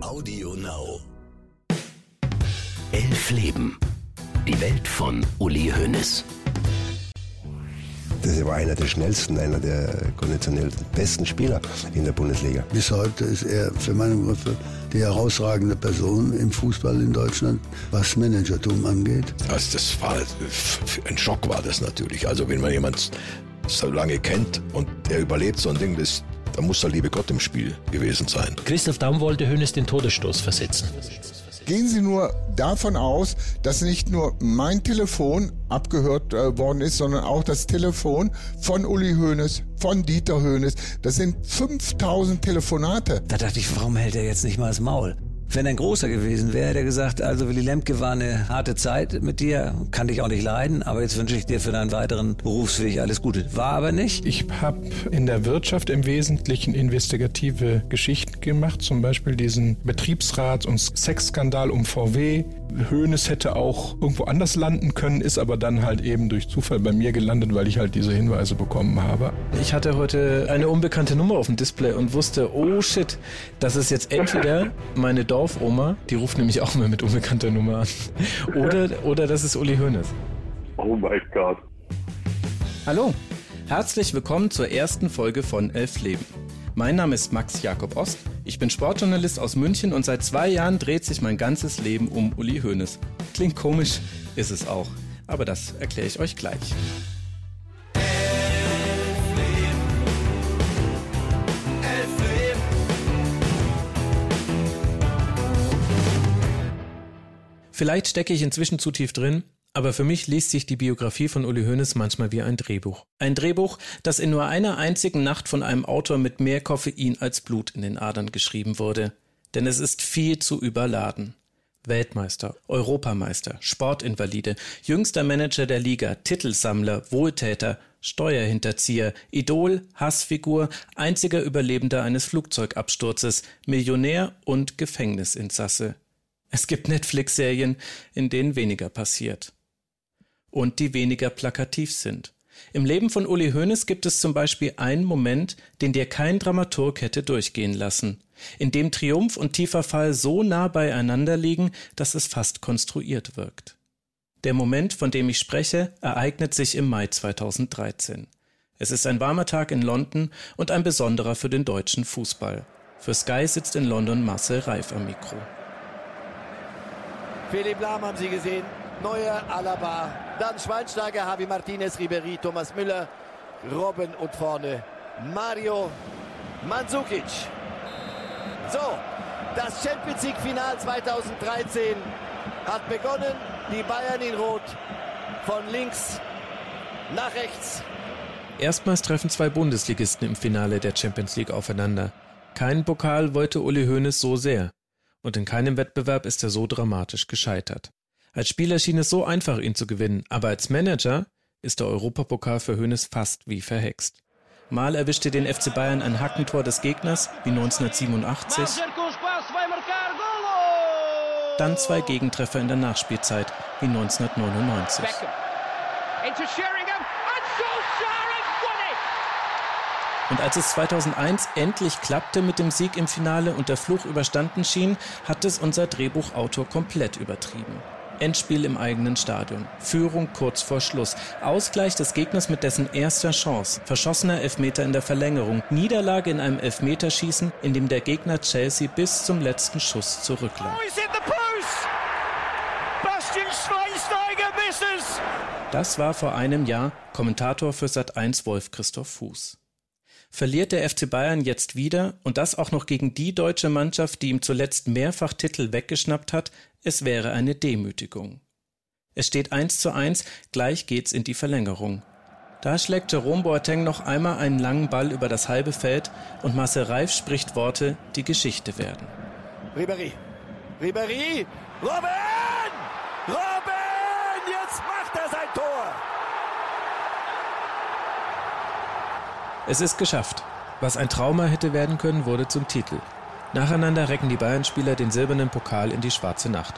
Audio Now. Elf Leben. Die Welt von Uli Hoeneß. Das war einer der schnellsten, einer der konditionell besten Spieler in der Bundesliga. Bis heute ist er für meine Begriffe die herausragende Person im Fußball in Deutschland, was Managertum angeht. Also das war ein Schock war das natürlich. Also wenn man jemand so lange kennt und er überlebt so ein Ding, das, da muss der liebe Gott im Spiel gewesen sein. Christoph Daum wollte Hönes den Todesstoß versetzen. Gehen Sie nur davon aus, dass nicht nur mein Telefon abgehört äh, worden ist, sondern auch das Telefon von Uli Hoeneß, von Dieter Hoeneß. Das sind 5000 Telefonate. Da dachte ich, warum hält er jetzt nicht mal das Maul? Wenn ein großer gewesen wäre, hätte er gesagt, also Willy Lemke war eine harte Zeit mit dir, kann dich auch nicht leiden, aber jetzt wünsche ich dir für deinen weiteren Berufsweg alles Gute. War aber nicht. Ich habe in der Wirtschaft im Wesentlichen investigative Geschichten gemacht, zum Beispiel diesen Betriebsrats- und Sexskandal um VW. Hoeneß hätte auch irgendwo anders landen können, ist aber dann halt eben durch Zufall bei mir gelandet, weil ich halt diese Hinweise bekommen habe. Ich hatte heute eine unbekannte Nummer auf dem Display und wusste, oh shit, das ist jetzt entweder meine Dorf Dorfoma, die ruft nämlich auch mal mit unbekannter Nummer an. Oder, oder das ist Uli Hoeneß. Oh mein Gott. Hallo, herzlich willkommen zur ersten Folge von Elf Leben. Mein Name ist Max Jakob Ost, ich bin Sportjournalist aus München und seit zwei Jahren dreht sich mein ganzes Leben um Uli Hoeneß. Klingt komisch, ist es auch, aber das erkläre ich euch gleich. Vielleicht stecke ich inzwischen zu tief drin, aber für mich liest sich die Biografie von Uli Hoeneß manchmal wie ein Drehbuch. Ein Drehbuch, das in nur einer einzigen Nacht von einem Autor mit mehr Koffein als Blut in den Adern geschrieben wurde. Denn es ist viel zu überladen. Weltmeister, Europameister, Sportinvalide, jüngster Manager der Liga, Titelsammler, Wohltäter, Steuerhinterzieher, Idol, Hassfigur, einziger Überlebender eines Flugzeugabsturzes, Millionär und Gefängnisinsasse. Es gibt Netflix-Serien, in denen weniger passiert. Und die weniger plakativ sind. Im Leben von Uli Hoeneß gibt es zum Beispiel einen Moment, den dir kein Dramaturg hätte durchgehen lassen, in dem Triumph und tiefer Fall so nah beieinander liegen, dass es fast konstruiert wirkt. Der Moment, von dem ich spreche, ereignet sich im Mai 2013. Es ist ein warmer Tag in London und ein besonderer für den deutschen Fußball. Für Sky sitzt in London Marcel Reif am Mikro. Philipp Lahm haben Sie gesehen. Neuer Alaba. Dann Schweinsteiger, Javi Martinez, Ribery, Thomas Müller, Robben und vorne Mario Mandzukic. So, das Champions League Final 2013 hat begonnen. Die Bayern in Rot von links nach rechts. Erstmals treffen zwei Bundesligisten im Finale der Champions League aufeinander. Keinen Pokal wollte Uli Hoeneß so sehr und in keinem Wettbewerb ist er so dramatisch gescheitert. Als Spieler schien es so einfach, ihn zu gewinnen, aber als Manager ist der Europapokal für Hoeneß fast wie verhext. Mal erwischte den FC Bayern ein Hackentor des Gegners, wie 1987. Dann zwei Gegentreffer in der Nachspielzeit, wie 1999. Und als es 2001 endlich klappte mit dem Sieg im Finale und der Fluch überstanden schien, hat es unser Drehbuchautor komplett übertrieben. Endspiel im eigenen Stadion. Führung kurz vor Schluss. Ausgleich des Gegners mit dessen erster Chance. Verschossener Elfmeter in der Verlängerung. Niederlage in einem Elfmeterschießen, in dem der Gegner Chelsea bis zum letzten Schuss zurücklag. Das war vor einem Jahr Kommentator für Sat1 Wolf Christoph Fuß verliert der FC Bayern jetzt wieder und das auch noch gegen die deutsche Mannschaft, die ihm zuletzt mehrfach Titel weggeschnappt hat, es wäre eine Demütigung. Es steht eins zu eins, gleich geht's in die Verlängerung. Da schlägt Jerome Boateng noch einmal einen langen Ball über das halbe Feld und Marcel Reif spricht Worte, die Geschichte werden. Ribéry, Ribéry, Robben! Robben! Jetzt macht er sein Tor! Es ist geschafft. Was ein Trauma hätte werden können, wurde zum Titel. Nacheinander recken die Bayern-Spieler den silbernen Pokal in die schwarze Nacht.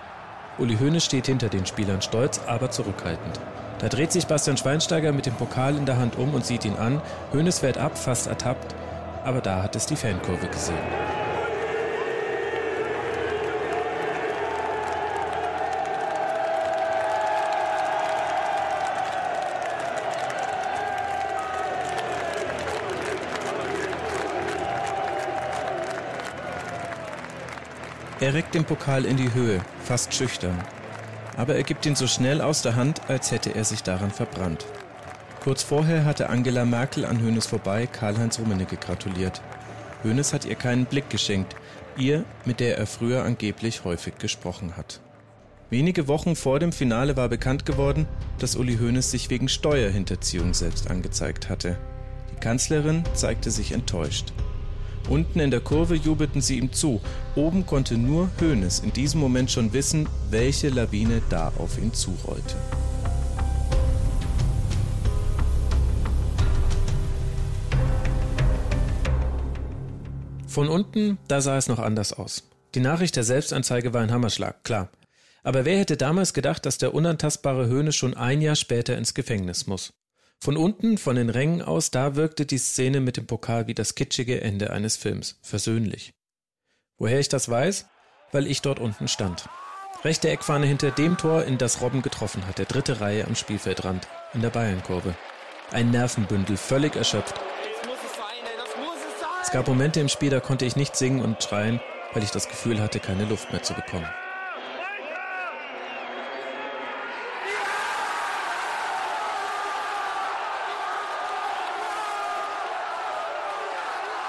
Uli Hoeneß steht hinter den Spielern stolz, aber zurückhaltend. Da dreht sich Bastian Schweinsteiger mit dem Pokal in der Hand um und sieht ihn an. Hoeneß fährt ab, fast ertappt, aber da hat es die Fankurve gesehen. Er reckt den Pokal in die Höhe, fast schüchtern. Aber er gibt ihn so schnell aus der Hand, als hätte er sich daran verbrannt. Kurz vorher hatte Angela Merkel an Hönes vorbei Karl-Heinz Rummenigge gratuliert. Hönes hat ihr keinen Blick geschenkt, ihr, mit der er früher angeblich häufig gesprochen hat. Wenige Wochen vor dem Finale war bekannt geworden, dass Uli Hoeneß sich wegen Steuerhinterziehung selbst angezeigt hatte. Die Kanzlerin zeigte sich enttäuscht. Unten in der Kurve jubelten sie ihm zu. Oben konnte nur Hoeneß in diesem Moment schon wissen, welche Lawine da auf ihn zurollte. Von unten, da sah es noch anders aus. Die Nachricht der Selbstanzeige war ein Hammerschlag, klar. Aber wer hätte damals gedacht, dass der unantastbare Höhne schon ein Jahr später ins Gefängnis muss? Von unten, von den Rängen aus, da wirkte die Szene mit dem Pokal wie das kitschige Ende eines Films, versöhnlich. Woher ich das weiß? Weil ich dort unten stand. Rechte Eckfahne hinter dem Tor, in das Robben getroffen hat, der dritte Reihe am Spielfeldrand, in der Bayernkurve. Ein Nervenbündel, völlig erschöpft, es gab Momente im Spiel, da konnte ich nicht singen und schreien, weil ich das Gefühl hatte, keine Luft mehr zu bekommen.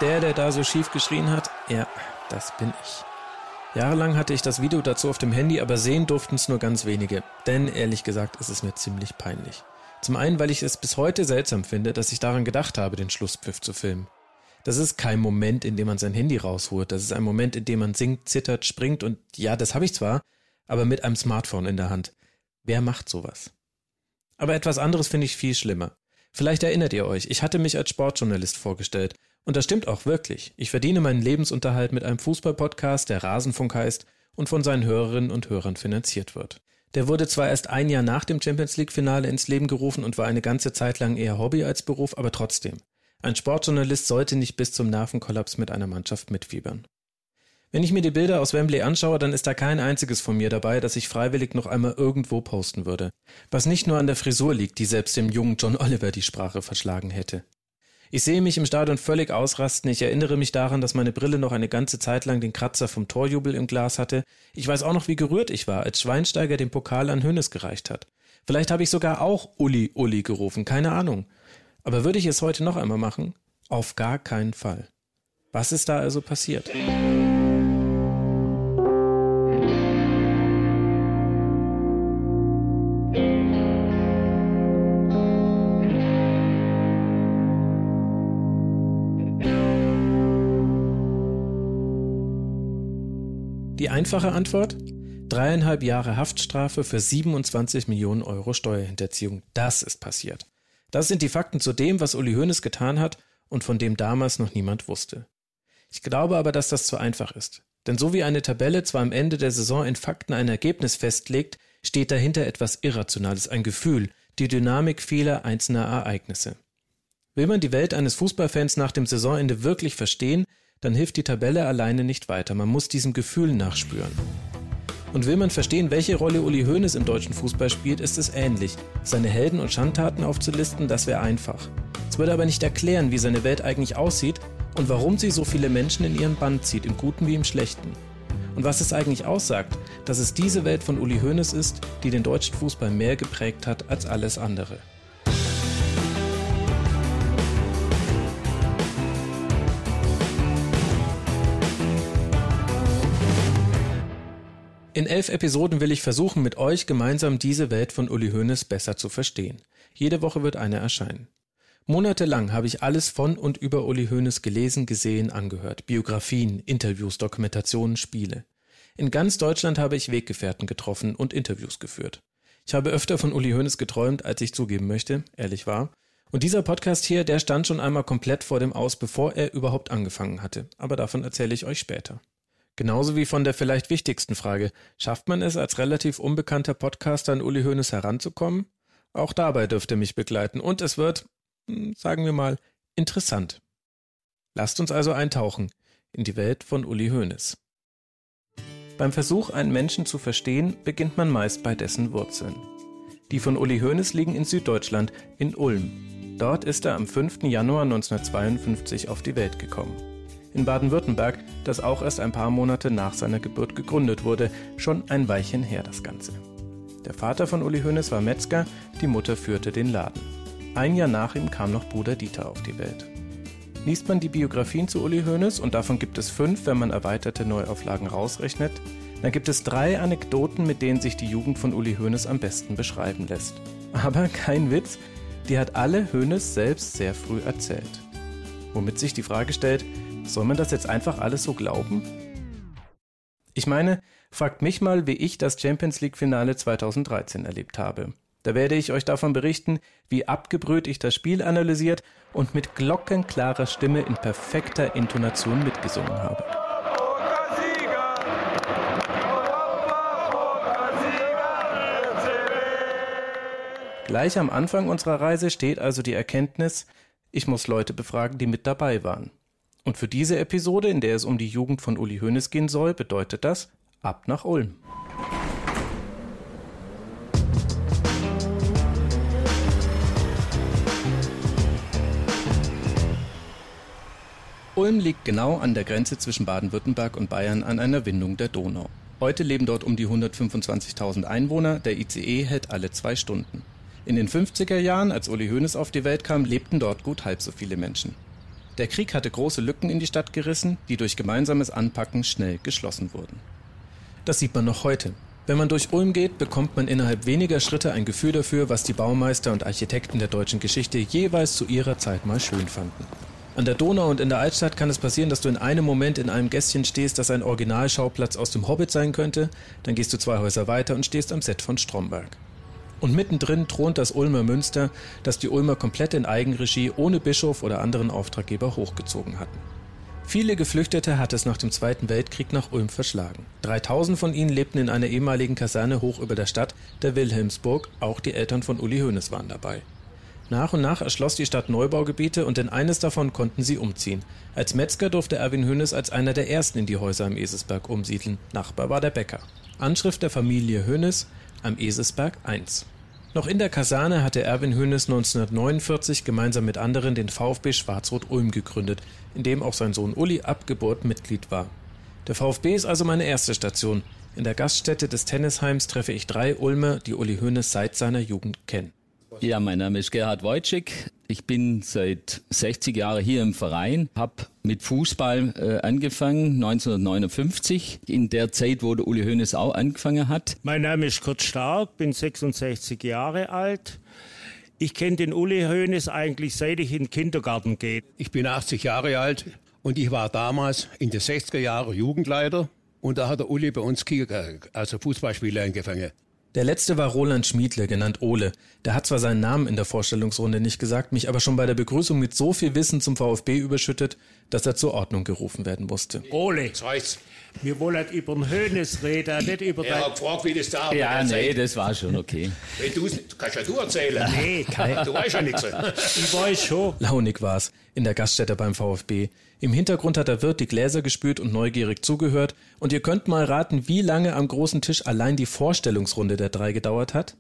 Der, der da so schief geschrien hat, ja, das bin ich. Jahrelang hatte ich das Video dazu auf dem Handy, aber sehen durften es nur ganz wenige. Denn ehrlich gesagt ist es mir ziemlich peinlich. Zum einen, weil ich es bis heute seltsam finde, dass ich daran gedacht habe, den Schlusspfiff zu filmen. Das ist kein Moment, in dem man sein Handy rausholt. Das ist ein Moment, in dem man singt, zittert, springt und ja, das habe ich zwar, aber mit einem Smartphone in der Hand. Wer macht sowas? Aber etwas anderes finde ich viel schlimmer. Vielleicht erinnert ihr euch, ich hatte mich als Sportjournalist vorgestellt. Und das stimmt auch wirklich. Ich verdiene meinen Lebensunterhalt mit einem Fußballpodcast, der Rasenfunk heißt und von seinen Hörerinnen und Hörern finanziert wird. Der wurde zwar erst ein Jahr nach dem Champions League Finale ins Leben gerufen und war eine ganze Zeit lang eher Hobby als Beruf, aber trotzdem. Ein Sportjournalist sollte nicht bis zum Nervenkollaps mit einer Mannschaft mitfiebern. Wenn ich mir die Bilder aus Wembley anschaue, dann ist da kein einziges von mir dabei, das ich freiwillig noch einmal irgendwo posten würde. Was nicht nur an der Frisur liegt, die selbst dem jungen John Oliver die Sprache verschlagen hätte. Ich sehe mich im Stadion völlig ausrasten. Ich erinnere mich daran, dass meine Brille noch eine ganze Zeit lang den Kratzer vom Torjubel im Glas hatte. Ich weiß auch noch, wie gerührt ich war, als Schweinsteiger den Pokal an Hönes gereicht hat. Vielleicht habe ich sogar auch Uli Uli gerufen, keine Ahnung. Aber würde ich es heute noch einmal machen? Auf gar keinen Fall. Was ist da also passiert? Die einfache Antwort? Dreieinhalb Jahre Haftstrafe für 27 Millionen Euro Steuerhinterziehung. Das ist passiert. Das sind die Fakten zu dem, was Uli Hoeneß getan hat und von dem damals noch niemand wusste. Ich glaube aber, dass das zu einfach ist. Denn so wie eine Tabelle zwar am Ende der Saison in Fakten ein Ergebnis festlegt, steht dahinter etwas Irrationales, ein Gefühl, die Dynamik vieler einzelner Ereignisse. Will man die Welt eines Fußballfans nach dem Saisonende wirklich verstehen, dann hilft die Tabelle alleine nicht weiter, man muss diesem Gefühl nachspüren. Und will man verstehen, welche Rolle Uli Hoeneß im deutschen Fußball spielt, ist es ähnlich. Seine Helden und Schandtaten aufzulisten, das wäre einfach. Es würde aber nicht erklären, wie seine Welt eigentlich aussieht und warum sie so viele Menschen in ihren Bann zieht, im Guten wie im Schlechten. Und was es eigentlich aussagt, dass es diese Welt von Uli Hoeneß ist, die den deutschen Fußball mehr geprägt hat als alles andere. In elf Episoden will ich versuchen, mit euch gemeinsam diese Welt von Uli Hoeneß besser zu verstehen. Jede Woche wird eine erscheinen. Monatelang habe ich alles von und über Uli Hoeneß gelesen, gesehen, angehört. Biografien, Interviews, Dokumentationen, Spiele. In ganz Deutschland habe ich Weggefährten getroffen und Interviews geführt. Ich habe öfter von Uli Hoeneß geträumt, als ich zugeben möchte, ehrlich war. Und dieser Podcast hier, der stand schon einmal komplett vor dem Aus, bevor er überhaupt angefangen hatte. Aber davon erzähle ich euch später. Genauso wie von der vielleicht wichtigsten Frage, schafft man es als relativ unbekannter Podcaster an Uli Hoeneß heranzukommen? Auch dabei dürft ihr mich begleiten und es wird, hm, sagen wir mal, interessant. Lasst uns also eintauchen in die Welt von Uli Hoeneß. Beim Versuch, einen Menschen zu verstehen, beginnt man meist bei dessen Wurzeln. Die von Uli Hoeneß liegen in Süddeutschland, in Ulm. Dort ist er am 5. Januar 1952 auf die Welt gekommen. In Baden-Württemberg, das auch erst ein paar Monate nach seiner Geburt gegründet wurde. Schon ein Weilchen her das Ganze. Der Vater von Uli Hoeneß war Metzger, die Mutter führte den Laden. Ein Jahr nach ihm kam noch Bruder Dieter auf die Welt. Liest man die Biografien zu Uli Hoeneß, und davon gibt es fünf, wenn man erweiterte Neuauflagen rausrechnet, dann gibt es drei Anekdoten, mit denen sich die Jugend von Uli Hoeneß am besten beschreiben lässt. Aber kein Witz, die hat alle Hoeneß selbst sehr früh erzählt. Womit sich die Frage stellt, soll man das jetzt einfach alles so glauben? Ich meine, fragt mich mal, wie ich das Champions League Finale 2013 erlebt habe. Da werde ich euch davon berichten, wie abgebrüht ich das Spiel analysiert und mit glockenklarer Stimme in perfekter Intonation mitgesungen habe. Gleich am Anfang unserer Reise steht also die Erkenntnis, ich muss Leute befragen, die mit dabei waren. Und für diese Episode, in der es um die Jugend von Uli Hoeneß gehen soll, bedeutet das ab nach Ulm. Ulm liegt genau an der Grenze zwischen Baden-Württemberg und Bayern an einer Windung der Donau. Heute leben dort um die 125.000 Einwohner, der ICE hält alle zwei Stunden. In den 50er Jahren, als Uli Hoeneß auf die Welt kam, lebten dort gut halb so viele Menschen. Der Krieg hatte große Lücken in die Stadt gerissen, die durch gemeinsames Anpacken schnell geschlossen wurden. Das sieht man noch heute. Wenn man durch Ulm geht, bekommt man innerhalb weniger Schritte ein Gefühl dafür, was die Baumeister und Architekten der deutschen Geschichte jeweils zu ihrer Zeit mal schön fanden. An der Donau und in der Altstadt kann es passieren, dass du in einem Moment in einem Gässchen stehst, das ein Originalschauplatz aus dem Hobbit sein könnte, dann gehst du zwei Häuser weiter und stehst am Set von Stromberg. Und mittendrin thront das Ulmer Münster, das die Ulmer komplett in Eigenregie ohne Bischof oder anderen Auftraggeber hochgezogen hatten. Viele Geflüchtete hat es nach dem Zweiten Weltkrieg nach Ulm verschlagen. 3000 von ihnen lebten in einer ehemaligen Kaserne hoch über der Stadt, der Wilhelmsburg, auch die Eltern von Uli Hoeneß waren dabei. Nach und nach erschloss die Stadt Neubaugebiete und in eines davon konnten sie umziehen. Als Metzger durfte Erwin Hönes als einer der ersten in die Häuser am Eselsberg umsiedeln. Nachbar war der Bäcker. Anschrift der Familie Hönes am Eselsberg 1. Noch in der Kaserne hatte Erwin Hönes 1949 gemeinsam mit anderen den VfB Schwarz-Rot-Ulm gegründet, in dem auch sein Sohn Uli ab Geburt Mitglied war. Der VfB ist also meine erste Station. In der Gaststätte des Tennisheims treffe ich drei Ulmer, die Uli Hoeneß seit seiner Jugend kennen. Ja, mein Name ist Gerhard Wojcik. Ich bin seit 60 Jahren hier im Verein, habe mit Fußball äh, angefangen, 1959, in der Zeit, wo der Uli Hoeneß auch angefangen hat. Mein Name ist Kurt Stark, bin 66 Jahre alt. Ich kenne den Uli Hoeneß eigentlich seit ich in den Kindergarten gehe. Ich bin 80 Jahre alt und ich war damals in den 60er Jahren Jugendleiter und da hat der Uli bei uns also Fußballspieler angefangen. Der letzte war Roland Schmiedle, genannt Ole. Der hat zwar seinen Namen in der Vorstellungsrunde nicht gesagt, mich aber schon bei der Begrüßung mit so viel Wissen zum VfB überschüttet, dass er zur Ordnung gerufen werden musste. Ole, wir wollen über den Hönes reden, nicht über Er hat gefragt, wie das da Ja, nee, das war schon okay. Wenn du's, kannst ja du erzählen. Nee, kein. Du weißt ja nichts. Ich weiß schon. Launig war's in der Gaststätte beim VfB. Im Hintergrund hat der Wirt die Gläser gespült und neugierig zugehört. Und ihr könnt mal raten, wie lange am großen Tisch allein die Vorstellungsrunde der drei gedauert hat?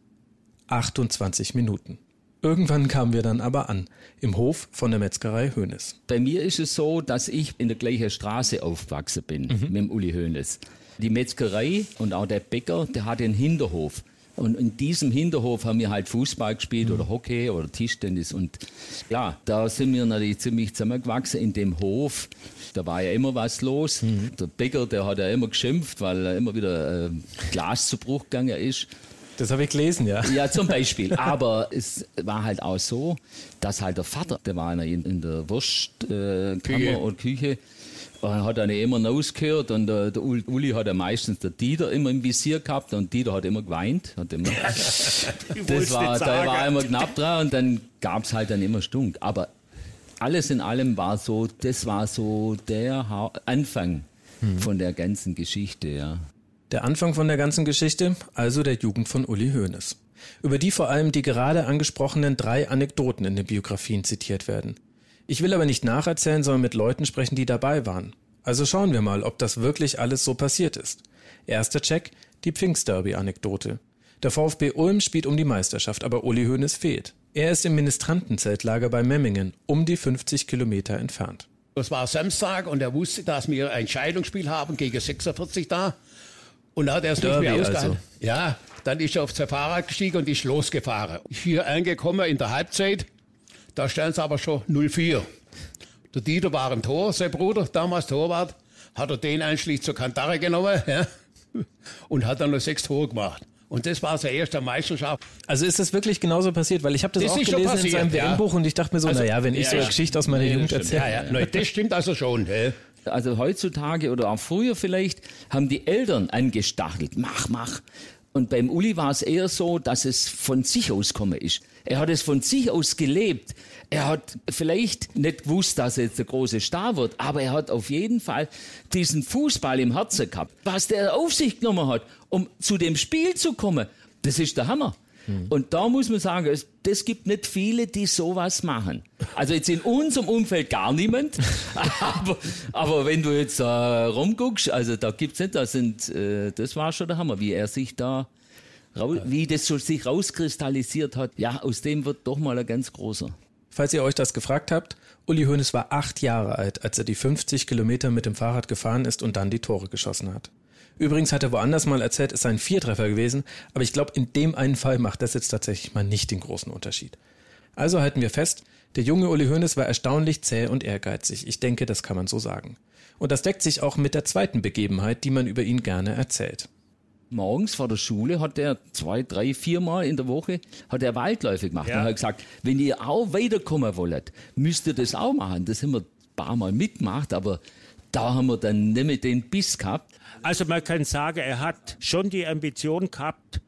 28 Minuten. Irgendwann kamen wir dann aber an, im Hof von der Metzgerei Hönes. Bei mir ist es so, dass ich in der gleichen Straße aufgewachsen bin, mit dem Uli Hoeneß. Die Metzgerei und auch der Bäcker, der hat den Hinterhof. Und in diesem Hinterhof haben wir halt Fußball gespielt oder Hockey oder Tischtennis. Und ja, da sind wir natürlich ziemlich zusammengewachsen in dem Hof. Da war ja immer was los. Der Bäcker, der hat ja immer geschimpft, weil er immer wieder äh, Glas zu Bruch gegangen ist. Das habe ich gelesen, ja. Ja, zum Beispiel. Aber es war halt auch so, dass halt der Vater, der war in, in der Wurstkammer äh, und Küche, und hat dann immer rausgehört und äh, der Uli, hat ja meistens der Dieter immer im Visier gehabt und Dieter hat immer geweint. Hat immer, das war, da war immer knapp dran und dann gab es halt dann immer Stunk. Aber alles in allem war so, das war so der ha Anfang von der ganzen Geschichte, ja. Der Anfang von der ganzen Geschichte, also der Jugend von Uli Hoeneß. Über die vor allem die gerade angesprochenen drei Anekdoten in den Biografien zitiert werden. Ich will aber nicht nacherzählen, sondern mit Leuten sprechen, die dabei waren. Also schauen wir mal, ob das wirklich alles so passiert ist. Erster Check, die Pfingstderby-Anekdote. Der VfB Ulm spielt um die Meisterschaft, aber Uli Hoeneß fehlt. Er ist im Ministrantenzeltlager bei Memmingen, um die 50 Kilometer entfernt. Das war Samstag und er wusste, dass wir ein Scheidungsspiel haben gegen 46 da. Und da hat er es nicht mehr ausgehalten. Also. Ja, dann ist er auf sein Fahrrad gestiegen und ist losgefahren. Hier angekommen in der Halbzeit, da stellen sie aber schon 0-4. Der Dieter war im Tor, sein Bruder, damals Torwart, hat er den einschließlich zur Kantare genommen ja, und hat dann noch sechs Tore gemacht. Und das war seine erste Meisterschaft. Also ist das wirklich genauso passiert? Weil ich habe das, das, auch gelesen passiert, in seinem ja. WM-Buch und ich dachte mir so, also, naja, wenn ich ja, so eine Geschichte aus meiner ja, Jugend erzähle. Ja, ja. das stimmt also schon. Also heutzutage oder auch früher vielleicht haben die Eltern angestachelt. Mach, mach. Und beim Uli war es eher so, dass es von sich aus komme ist. Er hat es von sich aus gelebt. Er hat vielleicht nicht gewusst, dass er jetzt der große Star wird, aber er hat auf jeden Fall diesen Fußball im Herzen gehabt. Was der auf sich genommen hat, um zu dem Spiel zu kommen, das ist der Hammer. Hm. Und da muss man sagen, es, das gibt nicht viele, die sowas machen. Also jetzt in unserem Umfeld gar niemand. aber, aber wenn du jetzt äh, rumguckst, also da gibt's nicht, das sind, äh, das war schon der Hammer, wie er sich da, wie das so sich rauskristallisiert hat. Ja, aus dem wird doch mal ein ganz großer. Falls ihr euch das gefragt habt, Uli Hoeneß war acht Jahre alt, als er die 50 Kilometer mit dem Fahrrad gefahren ist und dann die Tore geschossen hat. Übrigens hat er woanders mal erzählt, es sei ein Viertreffer gewesen, aber ich glaube, in dem einen Fall macht das jetzt tatsächlich mal nicht den großen Unterschied. Also halten wir fest, der junge Uli Hoeneß war erstaunlich zäh und ehrgeizig. Ich denke, das kann man so sagen. Und das deckt sich auch mit der zweiten Begebenheit, die man über ihn gerne erzählt morgens vor der Schule hat er zwei, drei, viermal in der Woche hat er Waldläufe gemacht. Ja. Und hat gesagt, wenn ihr auch weiterkommen wollt, müsst ihr das auch machen. Das haben wir ein paar Mal mitgemacht, aber da haben wir dann nicht mehr den Biss gehabt. Also man kann sagen, er hat schon die Ambition gehabt,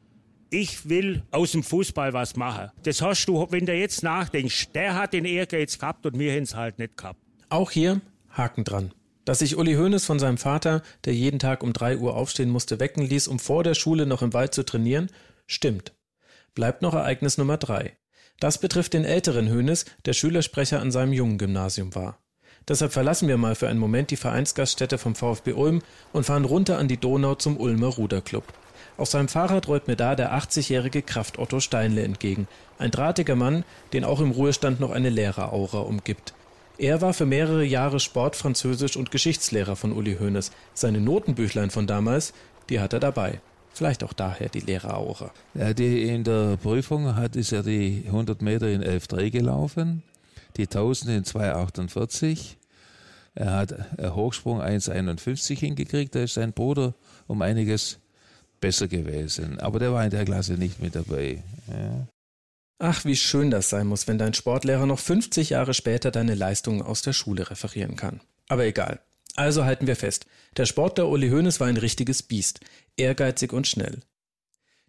ich will aus dem Fußball was machen. Das hast du, wenn du jetzt nachdenkst, der hat den Ehrgeiz gehabt und wir haben es halt nicht gehabt. Auch hier Haken dran. Dass sich Uli Hoeneß von seinem Vater, der jeden Tag um drei Uhr aufstehen musste, wecken ließ, um vor der Schule noch im Wald zu trainieren, stimmt. Bleibt noch Ereignis Nummer drei. Das betrifft den älteren Hoeneß, der Schülersprecher an seinem jungen Gymnasium war. Deshalb verlassen wir mal für einen Moment die Vereinsgaststätte vom VfB Ulm und fahren runter an die Donau zum Ulmer Ruderclub. Auf seinem Fahrrad rollt mir da der 80-jährige Kraft Otto Steinle entgegen. Ein drahtiger Mann, den auch im Ruhestand noch eine Lehreraura umgibt. Er war für mehrere Jahre Sport-, Französisch- und Geschichtslehrer von Uli Hoeneß. Seine Notenbüchlein von damals, die hat er dabei. Vielleicht auch daher die Lehreraura. Ja, die in der Prüfung hat, ist er die 100 Meter in 11,3 gelaufen, die 1000 in 2,48. Er hat einen Hochsprung 1,51 hingekriegt. Da ist sein Bruder um einiges besser gewesen. Aber der war in der Klasse nicht mit dabei. Ja. Ach, wie schön das sein muss, wenn dein Sportlehrer noch 50 Jahre später deine Leistungen aus der Schule referieren kann. Aber egal. Also halten wir fest. Der Sportler Uli Hoeneß war ein richtiges Biest. Ehrgeizig und schnell.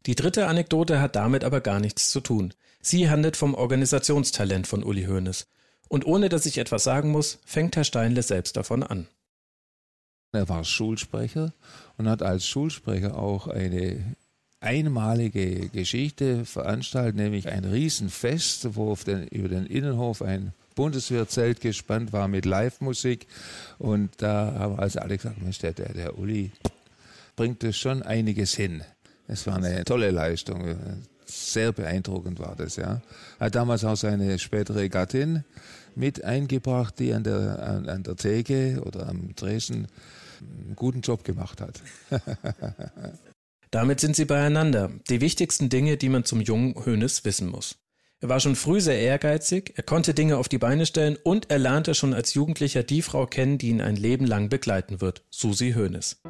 Die dritte Anekdote hat damit aber gar nichts zu tun. Sie handelt vom Organisationstalent von Uli Hoeneß. Und ohne dass ich etwas sagen muss, fängt Herr Steinle selbst davon an. Er war Schulsprecher und hat als Schulsprecher auch eine einmalige Geschichte veranstaltet, nämlich ein Riesenfest, wo den, über den Innenhof ein Bundeswehrzelt gespannt war mit Live-Musik. Und da haben also alle gesagt, Mensch, der, der, der Uli bringt das schon einiges hin. Es war eine tolle Leistung. Sehr beeindruckend war das, ja. Hat damals auch seine spätere Gattin mit eingebracht, die an der, an, an der Theke oder am Dresden einen guten Job gemacht hat. Damit sind sie beieinander, die wichtigsten Dinge, die man zum jungen Hönes wissen muss. Er war schon früh sehr ehrgeizig, er konnte Dinge auf die Beine stellen und er lernte schon als Jugendlicher die Frau kennen, die ihn ein Leben lang begleiten wird, Susi Hoeneß.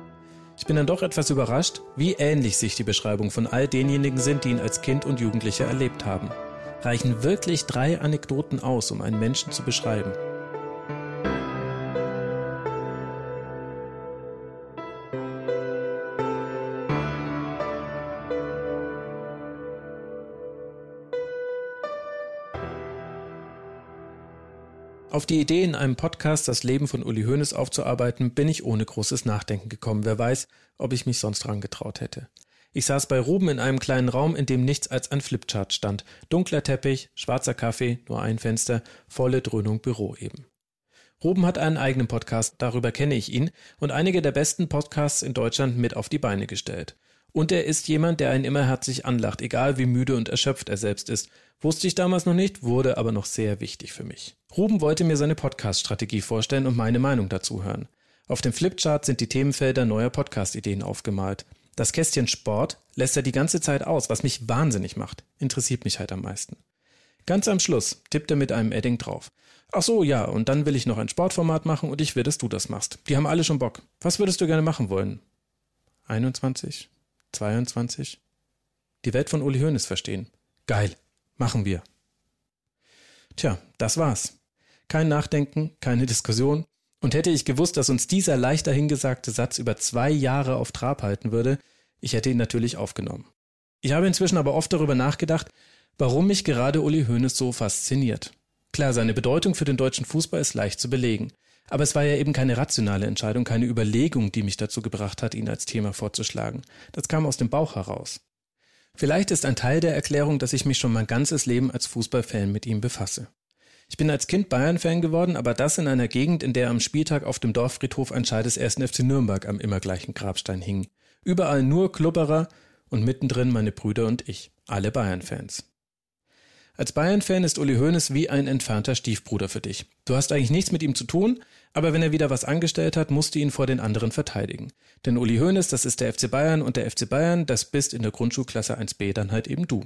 Ich bin dann doch etwas überrascht, wie ähnlich sich die Beschreibung von all denjenigen sind, die ihn als Kind und Jugendlicher erlebt haben. Reichen wirklich drei Anekdoten aus, um einen Menschen zu beschreiben? Auf die Idee, in einem Podcast das Leben von Uli Hoeneß aufzuarbeiten, bin ich ohne großes Nachdenken gekommen. Wer weiß, ob ich mich sonst dran getraut hätte. Ich saß bei Ruben in einem kleinen Raum, in dem nichts als ein Flipchart stand. Dunkler Teppich, schwarzer Kaffee, nur ein Fenster, volle Dröhnung Büro eben. Ruben hat einen eigenen Podcast, darüber kenne ich ihn, und einige der besten Podcasts in Deutschland mit auf die Beine gestellt. Und er ist jemand, der einen immer herzlich anlacht, egal wie müde und erschöpft er selbst ist. Wusste ich damals noch nicht, wurde aber noch sehr wichtig für mich. Ruben wollte mir seine Podcast-Strategie vorstellen und meine Meinung dazu hören. Auf dem Flipchart sind die Themenfelder neuer Podcast-Ideen aufgemalt. Das Kästchen Sport lässt er die ganze Zeit aus, was mich wahnsinnig macht. Interessiert mich halt am meisten. Ganz am Schluss tippt er mit einem Edding drauf. Ach so, ja, und dann will ich noch ein Sportformat machen und ich will, dass du das machst. Die haben alle schon Bock. Was würdest du gerne machen wollen? 21? 22? Die Welt von Uli Hoeneß verstehen. Geil. Machen wir. Tja, das war's. Kein Nachdenken, keine Diskussion. Und hätte ich gewusst, dass uns dieser leichter hingesagte Satz über zwei Jahre auf Trab halten würde, ich hätte ihn natürlich aufgenommen. Ich habe inzwischen aber oft darüber nachgedacht, warum mich gerade Uli Hoeneß so fasziniert. Klar, seine Bedeutung für den deutschen Fußball ist leicht zu belegen. Aber es war ja eben keine rationale Entscheidung, keine Überlegung, die mich dazu gebracht hat, ihn als Thema vorzuschlagen. Das kam aus dem Bauch heraus. Vielleicht ist ein Teil der Erklärung, dass ich mich schon mein ganzes Leben als Fußballfan mit ihm befasse. Ich bin als Kind Bayern-Fan geworden, aber das in einer Gegend, in der am Spieltag auf dem Dorffriedhof ein Schei des 1. FC Nürnberg am immer gleichen Grabstein hing. Überall nur Klubberer und mittendrin meine Brüder und ich, alle Bayern-Fans. Als Bayern-Fan ist Uli Hoeneß wie ein entfernter Stiefbruder für dich. Du hast eigentlich nichts mit ihm zu tun, aber wenn er wieder was angestellt hat, musst du ihn vor den anderen verteidigen. Denn Uli Hoeneß, das ist der FC Bayern und der FC Bayern, das bist in der Grundschulklasse 1b dann halt eben du.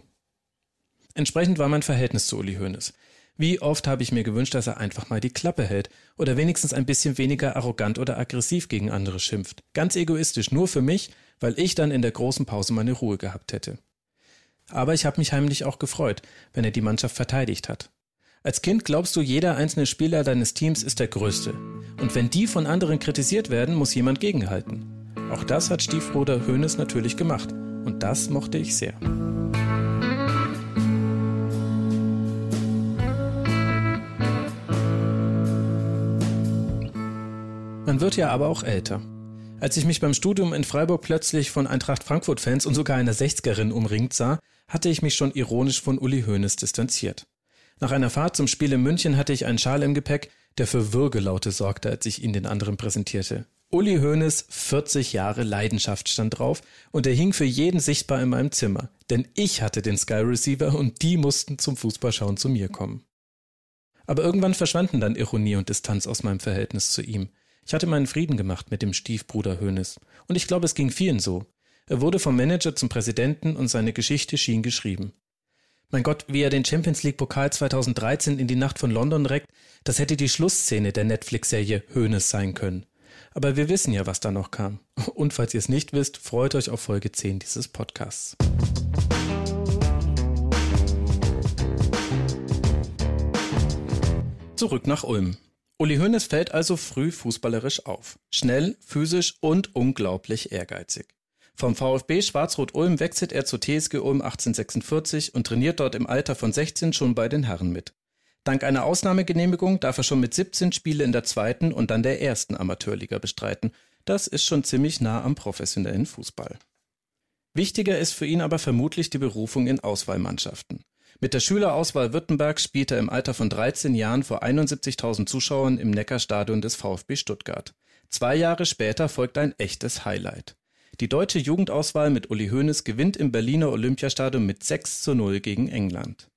Entsprechend war mein Verhältnis zu Uli Hoeneß. Wie oft habe ich mir gewünscht, dass er einfach mal die Klappe hält oder wenigstens ein bisschen weniger arrogant oder aggressiv gegen andere schimpft. Ganz egoistisch, nur für mich, weil ich dann in der großen Pause meine Ruhe gehabt hätte. Aber ich habe mich heimlich auch gefreut, wenn er die Mannschaft verteidigt hat. Als Kind glaubst du, jeder einzelne Spieler deines Teams ist der Größte. Und wenn die von anderen kritisiert werden, muss jemand gegenhalten. Auch das hat Stiefbruder Hoeneß natürlich gemacht. Und das mochte ich sehr. Man wird ja aber auch älter. Als ich mich beim Studium in Freiburg plötzlich von Eintracht Frankfurt-Fans und sogar einer Sechzgerin umringt sah, hatte ich mich schon ironisch von Uli Hoeneß distanziert. Nach einer Fahrt zum Spiel in München hatte ich einen Schal im Gepäck, der für Würgelaute sorgte, als ich ihn den anderen präsentierte. Uli Hoeneß, 40 Jahre Leidenschaft stand drauf und er hing für jeden sichtbar in meinem Zimmer, denn ich hatte den Sky Receiver und die mussten zum Fußballschauen zu mir kommen. Aber irgendwann verschwanden dann Ironie und Distanz aus meinem Verhältnis zu ihm. Ich hatte meinen Frieden gemacht mit dem Stiefbruder Hönes. Und ich glaube, es ging vielen so. Er wurde vom Manager zum Präsidenten und seine Geschichte schien geschrieben. Mein Gott, wie er den Champions League Pokal 2013 in die Nacht von London reckt, das hätte die Schlussszene der Netflix-Serie Hönes sein können. Aber wir wissen ja, was da noch kam. Und falls ihr es nicht wisst, freut euch auf Folge 10 dieses Podcasts. Zurück nach Ulm. Uli Hoeneß fällt also früh fußballerisch auf. Schnell, physisch und unglaublich ehrgeizig. Vom VfB Schwarz-Rot-Ulm wechselt er zur TSG Ulm 1846 und trainiert dort im Alter von 16 schon bei den Herren mit. Dank einer Ausnahmegenehmigung darf er schon mit 17 Spiele in der zweiten und dann der ersten Amateurliga bestreiten. Das ist schon ziemlich nah am professionellen Fußball. Wichtiger ist für ihn aber vermutlich die Berufung in Auswahlmannschaften. Mit der Schülerauswahl Württemberg spielt er im Alter von 13 Jahren vor 71.000 Zuschauern im Neckarstadion des VfB Stuttgart. Zwei Jahre später folgt ein echtes Highlight. Die deutsche Jugendauswahl mit Uli Hoeneß gewinnt im Berliner Olympiastadion mit 6 zu 0 gegen England.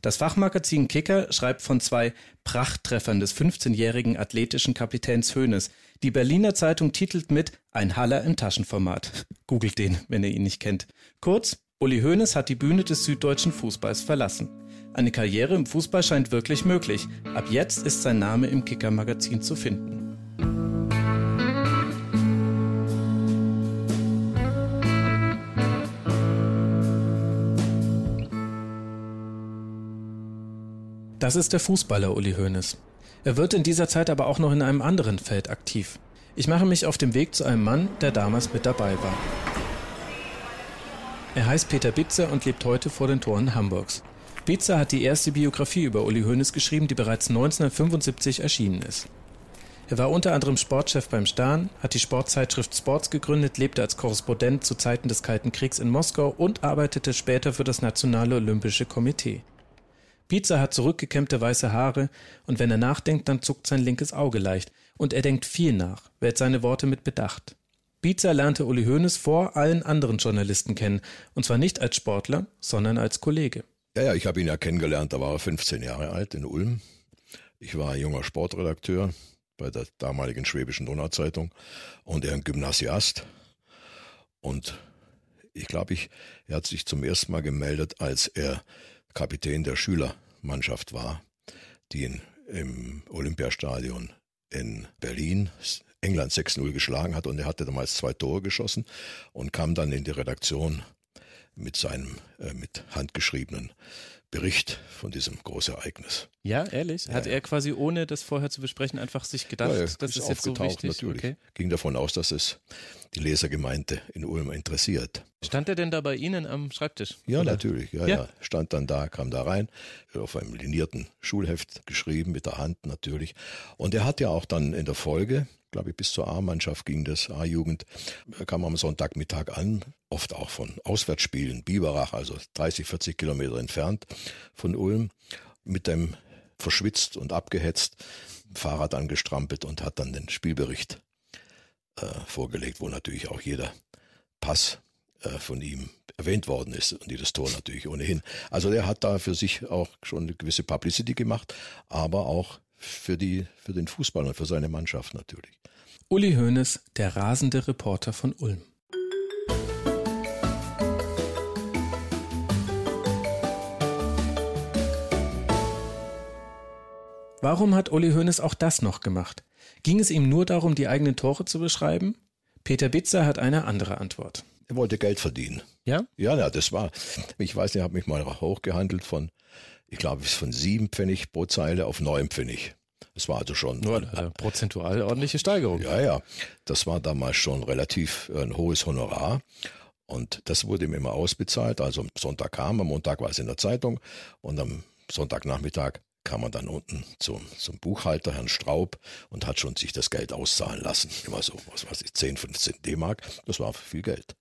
Das Fachmagazin Kicker schreibt von zwei Prachttreffern des 15-jährigen athletischen Kapitäns Hoeneß. Die Berliner Zeitung titelt mit Ein Haller im Taschenformat. Googelt den, wenn ihr ihn nicht kennt. Kurz, Uli Hoeneß hat die Bühne des süddeutschen Fußballs verlassen. Eine Karriere im Fußball scheint wirklich möglich. Ab jetzt ist sein Name im Kicker-Magazin zu finden. Das ist der Fußballer Uli Hoeneß. Er wird in dieser Zeit aber auch noch in einem anderen Feld aktiv. Ich mache mich auf dem Weg zu einem Mann, der damals mit dabei war. Er heißt Peter Bitzer und lebt heute vor den Toren Hamburgs. Bitzer hat die erste Biografie über Uli Hoeneß geschrieben, die bereits 1975 erschienen ist. Er war unter anderem Sportchef beim Stern, hat die Sportzeitschrift Sports gegründet, lebte als Korrespondent zu Zeiten des Kalten Kriegs in Moskau und arbeitete später für das Nationale Olympische Komitee. Pizza hat zurückgekämmte weiße Haare und wenn er nachdenkt, dann zuckt sein linkes Auge leicht und er denkt viel nach, wählt seine Worte mit Bedacht. Bietzer lernte Uli Hoeneß vor allen anderen Journalisten kennen. Und zwar nicht als Sportler, sondern als Kollege. Ja, ja, ich habe ihn ja kennengelernt, da war er 15 Jahre alt in Ulm. Ich war junger Sportredakteur bei der damaligen Schwäbischen Donauzeitung und er ein Gymnasiast. Und ich glaube, ich, er hat sich zum ersten Mal gemeldet, als er Kapitän der Schülermannschaft war, die in, im Olympiastadion in Berlin England 6-0 geschlagen hat und er hatte damals zwei Tore geschossen und kam dann in die Redaktion mit seinem äh, mit handgeschriebenen Bericht von diesem Großereignis. Ja, ehrlich? Hat ja, er quasi ohne das vorher zu besprechen einfach sich gedacht, ja, das ist, ist jetzt so wichtig? Natürlich. Okay. Ging davon aus, dass es die Lesergemeinde in Ulm interessiert. Stand er denn da bei Ihnen am Schreibtisch? Ja, oder? natürlich. Ja, ja, ja, Stand dann da, kam da rein, auf einem linierten Schulheft geschrieben, mit der Hand natürlich. Und er hat ja auch dann in der Folge, glaube ich, bis zur A-Mannschaft ging das, A-Jugend, kam am Sonntagmittag an, oft auch von Auswärtsspielen, Biberach, also 30, 40 Kilometer entfernt von Ulm, mit dem verschwitzt und abgehetzt Fahrrad angestrampelt und hat dann den Spielbericht äh, vorgelegt, wo natürlich auch jeder Pass äh, von ihm erwähnt worden ist und dieses Tor natürlich ohnehin. Also der hat da für sich auch schon eine gewisse Publicity gemacht, aber auch für, die, für den Fußball und für seine Mannschaft natürlich. Uli Hoeneß, der rasende Reporter von Ulm. Warum hat Uli Hoeneß auch das noch gemacht? Ging es ihm nur darum, die eigenen Tore zu beschreiben? Peter Bitzer hat eine andere Antwort. Er wollte Geld verdienen. Ja? Ja, ja, das war, ich weiß nicht, ich habe mich mal hochgehandelt von, ich glaube, von sieben Pfennig pro Zeile auf neun Pfennig. Das war also schon. Nur also prozentual ordentliche Steigerung. Ja, ja. Das war damals schon relativ äh, ein hohes Honorar. Und das wurde ihm immer ausbezahlt. Also am Sonntag kam, am Montag war es in der Zeitung und am Sonntagnachmittag kam man dann unten zum, zum Buchhalter, Herrn Straub, und hat schon sich das Geld auszahlen lassen. Immer so, was weiß ich, 10, 15 D-Mark. Das war viel Geld.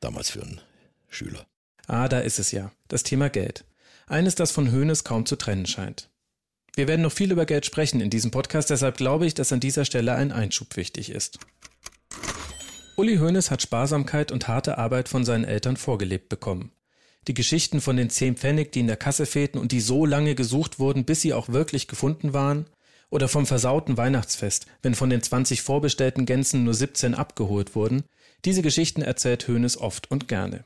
Damals für einen Schüler. Ah, da ist es ja. Das Thema Geld. Eines, das von Höhnes kaum zu trennen scheint. Wir werden noch viel über Geld sprechen in diesem Podcast, deshalb glaube ich, dass an dieser Stelle ein Einschub wichtig ist. Uli Hoeneß hat Sparsamkeit und harte Arbeit von seinen Eltern vorgelebt bekommen. Die Geschichten von den zehn Pfennig, die in der Kasse fehlten und die so lange gesucht wurden, bis sie auch wirklich gefunden waren, oder vom versauten Weihnachtsfest, wenn von den 20 vorbestellten Gänsen nur 17 abgeholt wurden, diese Geschichten erzählt Hoeneß oft und gerne.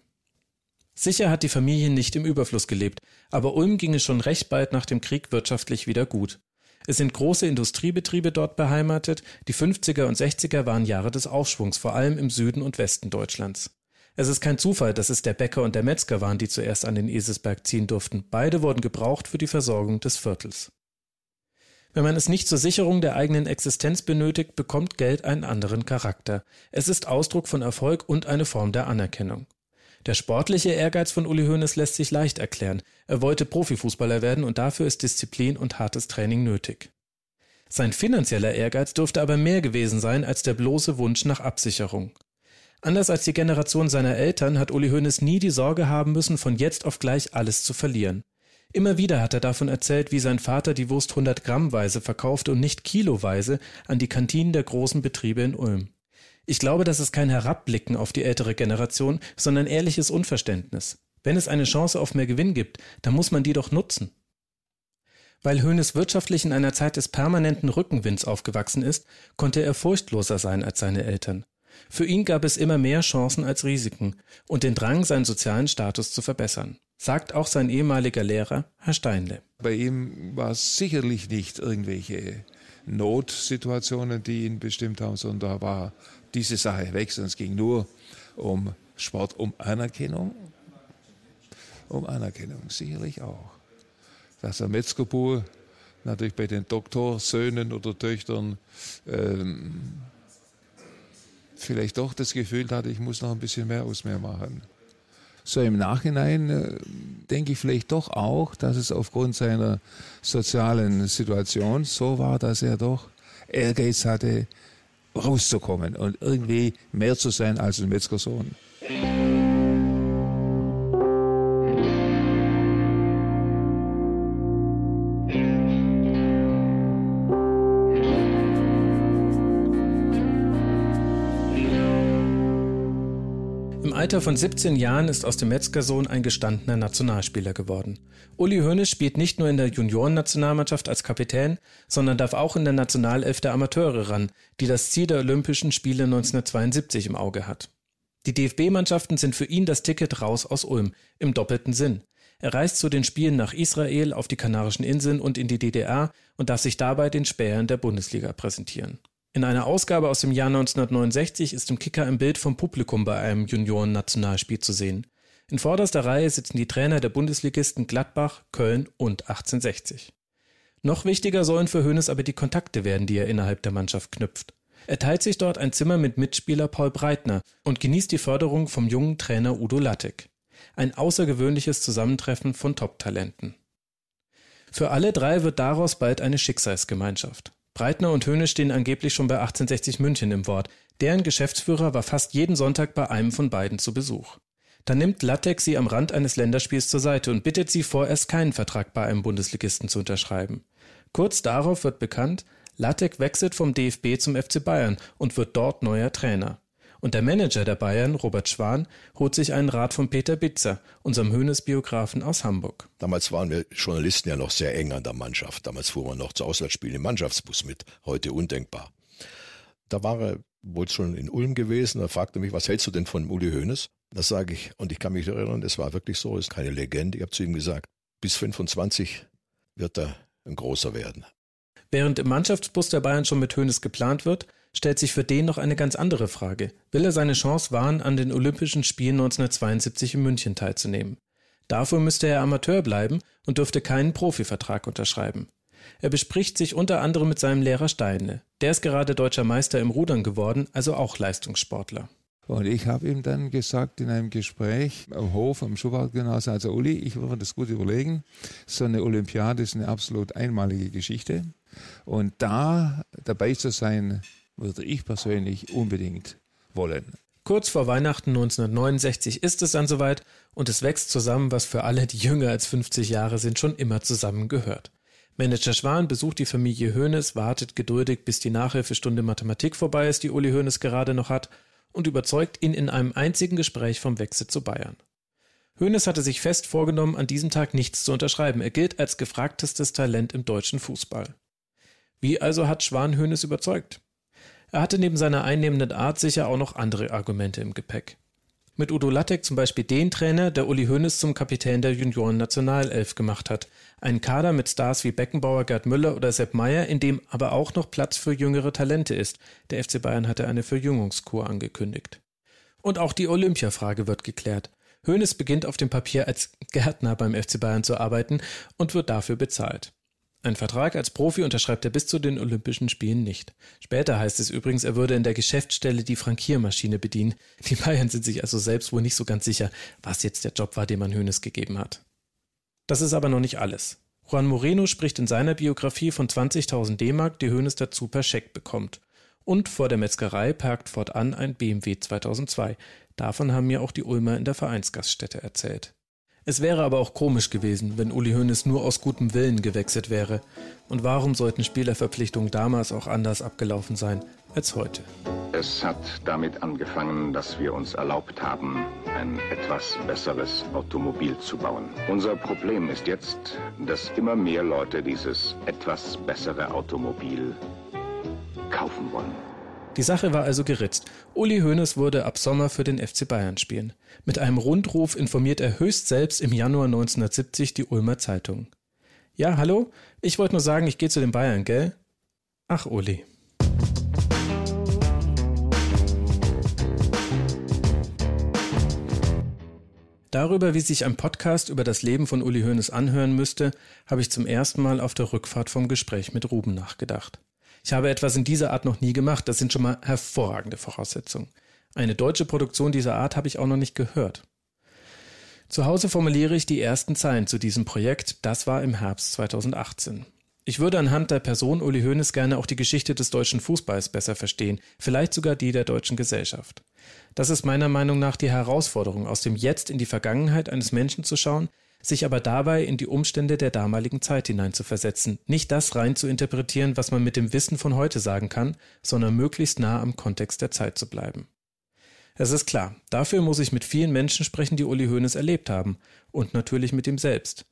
Sicher hat die Familie nicht im Überfluss gelebt, aber Ulm ging es schon recht bald nach dem Krieg wirtschaftlich wieder gut. Es sind große Industriebetriebe dort beheimatet, die 50er und 60er waren Jahre des Aufschwungs, vor allem im Süden und Westen Deutschlands. Es ist kein Zufall, dass es der Bäcker und der Metzger waren, die zuerst an den Eselsberg ziehen durften. Beide wurden gebraucht für die Versorgung des Viertels. Wenn man es nicht zur Sicherung der eigenen Existenz benötigt, bekommt Geld einen anderen Charakter. Es ist Ausdruck von Erfolg und eine Form der Anerkennung. Der sportliche Ehrgeiz von Uli Hoeneß lässt sich leicht erklären. Er wollte Profifußballer werden und dafür ist Disziplin und hartes Training nötig. Sein finanzieller Ehrgeiz dürfte aber mehr gewesen sein als der bloße Wunsch nach Absicherung. Anders als die Generation seiner Eltern hat Uli Hoeneß nie die Sorge haben müssen, von jetzt auf gleich alles zu verlieren. Immer wieder hat er davon erzählt, wie sein Vater die Wurst 100 Grammweise verkaufte und nicht kiloweise an die Kantinen der großen Betriebe in Ulm. Ich glaube, das ist kein Herabblicken auf die ältere Generation, sondern ehrliches Unverständnis. Wenn es eine Chance auf mehr Gewinn gibt, dann muss man die doch nutzen. Weil Hoeneß wirtschaftlich in einer Zeit des permanenten Rückenwinds aufgewachsen ist, konnte er furchtloser sein als seine Eltern. Für ihn gab es immer mehr Chancen als Risiken und den Drang, seinen sozialen Status zu verbessern, sagt auch sein ehemaliger Lehrer, Herr Steinle. Bei ihm war es sicherlich nicht irgendwelche Notsituationen, die ihn bestimmt haben, sondern da war diese Sache weg, sondern es ging nur um Sport, um Anerkennung. Um Anerkennung, sicherlich auch. Dass er Metzgerbur natürlich bei den Doktorsöhnen oder Töchtern ähm, vielleicht doch das Gefühl hatte, ich muss noch ein bisschen mehr aus mir machen. So im Nachhinein äh, denke ich vielleicht doch auch, dass es aufgrund seiner sozialen Situation so war, dass er doch Ehrgeiz hatte, rauszukommen und irgendwie mehr zu sein als ein Metzgersohn. Alter von 17 Jahren ist aus dem Metzgersohn ein gestandener Nationalspieler geworden. Uli Hoeneß spielt nicht nur in der Juniorennationalmannschaft als Kapitän, sondern darf auch in der Nationalelf der Amateure ran, die das Ziel der Olympischen Spiele 1972 im Auge hat. Die DFB-Mannschaften sind für ihn das Ticket raus aus Ulm, im doppelten Sinn. Er reist zu den Spielen nach Israel, auf die Kanarischen Inseln und in die DDR und darf sich dabei den Spähern der Bundesliga präsentieren. In einer Ausgabe aus dem Jahr 1969 ist im Kicker ein Bild vom Publikum bei einem Junioren-Nationalspiel zu sehen. In vorderster Reihe sitzen die Trainer der Bundesligisten Gladbach, Köln und 1860. Noch wichtiger sollen für Hoeneß aber die Kontakte werden, die er innerhalb der Mannschaft knüpft. Er teilt sich dort ein Zimmer mit Mitspieler Paul Breitner und genießt die Förderung vom jungen Trainer Udo Lattek. Ein außergewöhnliches Zusammentreffen von Top-Talenten. Für alle drei wird daraus bald eine Schicksalsgemeinschaft. Breitner und Höhne stehen angeblich schon bei 1860 München im Wort. Deren Geschäftsführer war fast jeden Sonntag bei einem von beiden zu Besuch. Dann nimmt Lattek sie am Rand eines Länderspiels zur Seite und bittet sie vorerst keinen Vertrag bei einem Bundesligisten zu unterschreiben. Kurz darauf wird bekannt, Lattek wechselt vom DFB zum FC Bayern und wird dort neuer Trainer. Und der Manager der Bayern, Robert Schwan, holt sich einen Rat von Peter Bitzer, unserem Hönes-Biografen aus Hamburg. Damals waren wir Journalisten ja noch sehr eng an der Mannschaft. Damals fuhren wir noch zu Auswärtsspielen im Mannschaftsbus mit. Heute undenkbar. Da war er wohl schon in Ulm gewesen. Er fragte mich, was hältst du denn von Uli Hoeneß? Das sage ich. Und ich kann mich erinnern, es war wirklich so, es ist keine Legende. Ich habe zu ihm gesagt, bis 25 wird er ein großer werden. Während im Mannschaftsbus der Bayern schon mit Hoeneß geplant wird, stellt sich für den noch eine ganz andere Frage. Will er seine Chance wahren, an den Olympischen Spielen 1972 in München teilzunehmen? Dafür müsste er Amateur bleiben und dürfte keinen Profivertrag unterschreiben. Er bespricht sich unter anderem mit seinem Lehrer Steine. Der ist gerade deutscher Meister im Rudern geworden, also auch Leistungssportler. Und ich habe ihm dann gesagt in einem Gespräch am Hof, am Schubert-Gymnasium, also Uli, ich würde mir das gut überlegen. So eine Olympiade ist eine absolut einmalige Geschichte. Und da dabei zu sein, würde ich persönlich unbedingt wollen. Kurz vor Weihnachten 1969 ist es dann soweit und es wächst zusammen, was für alle, die jünger als 50 Jahre sind, schon immer zusammengehört. Manager Schwan besucht die Familie Hoeneß, wartet geduldig, bis die Nachhilfestunde Mathematik vorbei ist, die Uli Hoeneß gerade noch hat, und überzeugt ihn in einem einzigen Gespräch vom Wechsel zu Bayern. Hoeneß hatte sich fest vorgenommen, an diesem Tag nichts zu unterschreiben. Er gilt als gefragtestes Talent im deutschen Fußball. Wie also hat Schwan Hoeneß überzeugt? Er hatte neben seiner einnehmenden Art sicher auch noch andere Argumente im Gepäck. Mit Udo Lattek zum Beispiel den Trainer, der Uli Hoeneß zum Kapitän der Junioren-Nationalelf gemacht hat. Einen Kader mit Stars wie Beckenbauer, Gerd Müller oder Sepp Meyer, in dem aber auch noch Platz für jüngere Talente ist. Der FC Bayern hatte eine Verjüngungskur angekündigt. Und auch die Olympiafrage wird geklärt. Hoeneß beginnt auf dem Papier als Gärtner beim FC Bayern zu arbeiten und wird dafür bezahlt. Ein Vertrag als Profi unterschreibt er bis zu den Olympischen Spielen nicht. Später heißt es übrigens, er würde in der Geschäftsstelle die Frankiermaschine bedienen. Die Bayern sind sich also selbst wohl nicht so ganz sicher, was jetzt der Job war, den man Hönes gegeben hat. Das ist aber noch nicht alles. Juan Moreno spricht in seiner Biografie von 20.000 D-Mark, die Hönes dazu per Scheck bekommt. Und vor der Metzgerei parkt fortan ein BMW 2002. Davon haben mir auch die Ulmer in der Vereinsgaststätte erzählt. Es wäre aber auch komisch gewesen, wenn Uli Hoeneß nur aus gutem Willen gewechselt wäre. Und warum sollten Spielerverpflichtungen damals auch anders abgelaufen sein als heute? Es hat damit angefangen, dass wir uns erlaubt haben, ein etwas besseres Automobil zu bauen. Unser Problem ist jetzt, dass immer mehr Leute dieses etwas bessere Automobil kaufen wollen. Die Sache war also geritzt. Uli Hoeneß wurde ab Sommer für den FC Bayern spielen. Mit einem Rundruf informiert er höchst selbst im Januar 1970 die Ulmer Zeitung. Ja, hallo? Ich wollte nur sagen, ich gehe zu den Bayern, gell? Ach, Uli. Darüber, wie sich ein Podcast über das Leben von Uli Hoeneß anhören müsste, habe ich zum ersten Mal auf der Rückfahrt vom Gespräch mit Ruben nachgedacht. Ich habe etwas in dieser Art noch nie gemacht. Das sind schon mal hervorragende Voraussetzungen. Eine deutsche Produktion dieser Art habe ich auch noch nicht gehört. Zu Hause formuliere ich die ersten Zeilen zu diesem Projekt. Das war im Herbst 2018. Ich würde anhand der Person Uli Hoeneß gerne auch die Geschichte des deutschen Fußballs besser verstehen, vielleicht sogar die der deutschen Gesellschaft. Das ist meiner Meinung nach die Herausforderung, aus dem Jetzt in die Vergangenheit eines Menschen zu schauen, sich aber dabei in die Umstände der damaligen Zeit hineinzuversetzen, nicht das rein zu interpretieren, was man mit dem Wissen von heute sagen kann, sondern möglichst nah am Kontext der Zeit zu bleiben. Es ist klar, dafür muss ich mit vielen Menschen sprechen, die Uli Hoeneß erlebt haben. Und natürlich mit ihm selbst.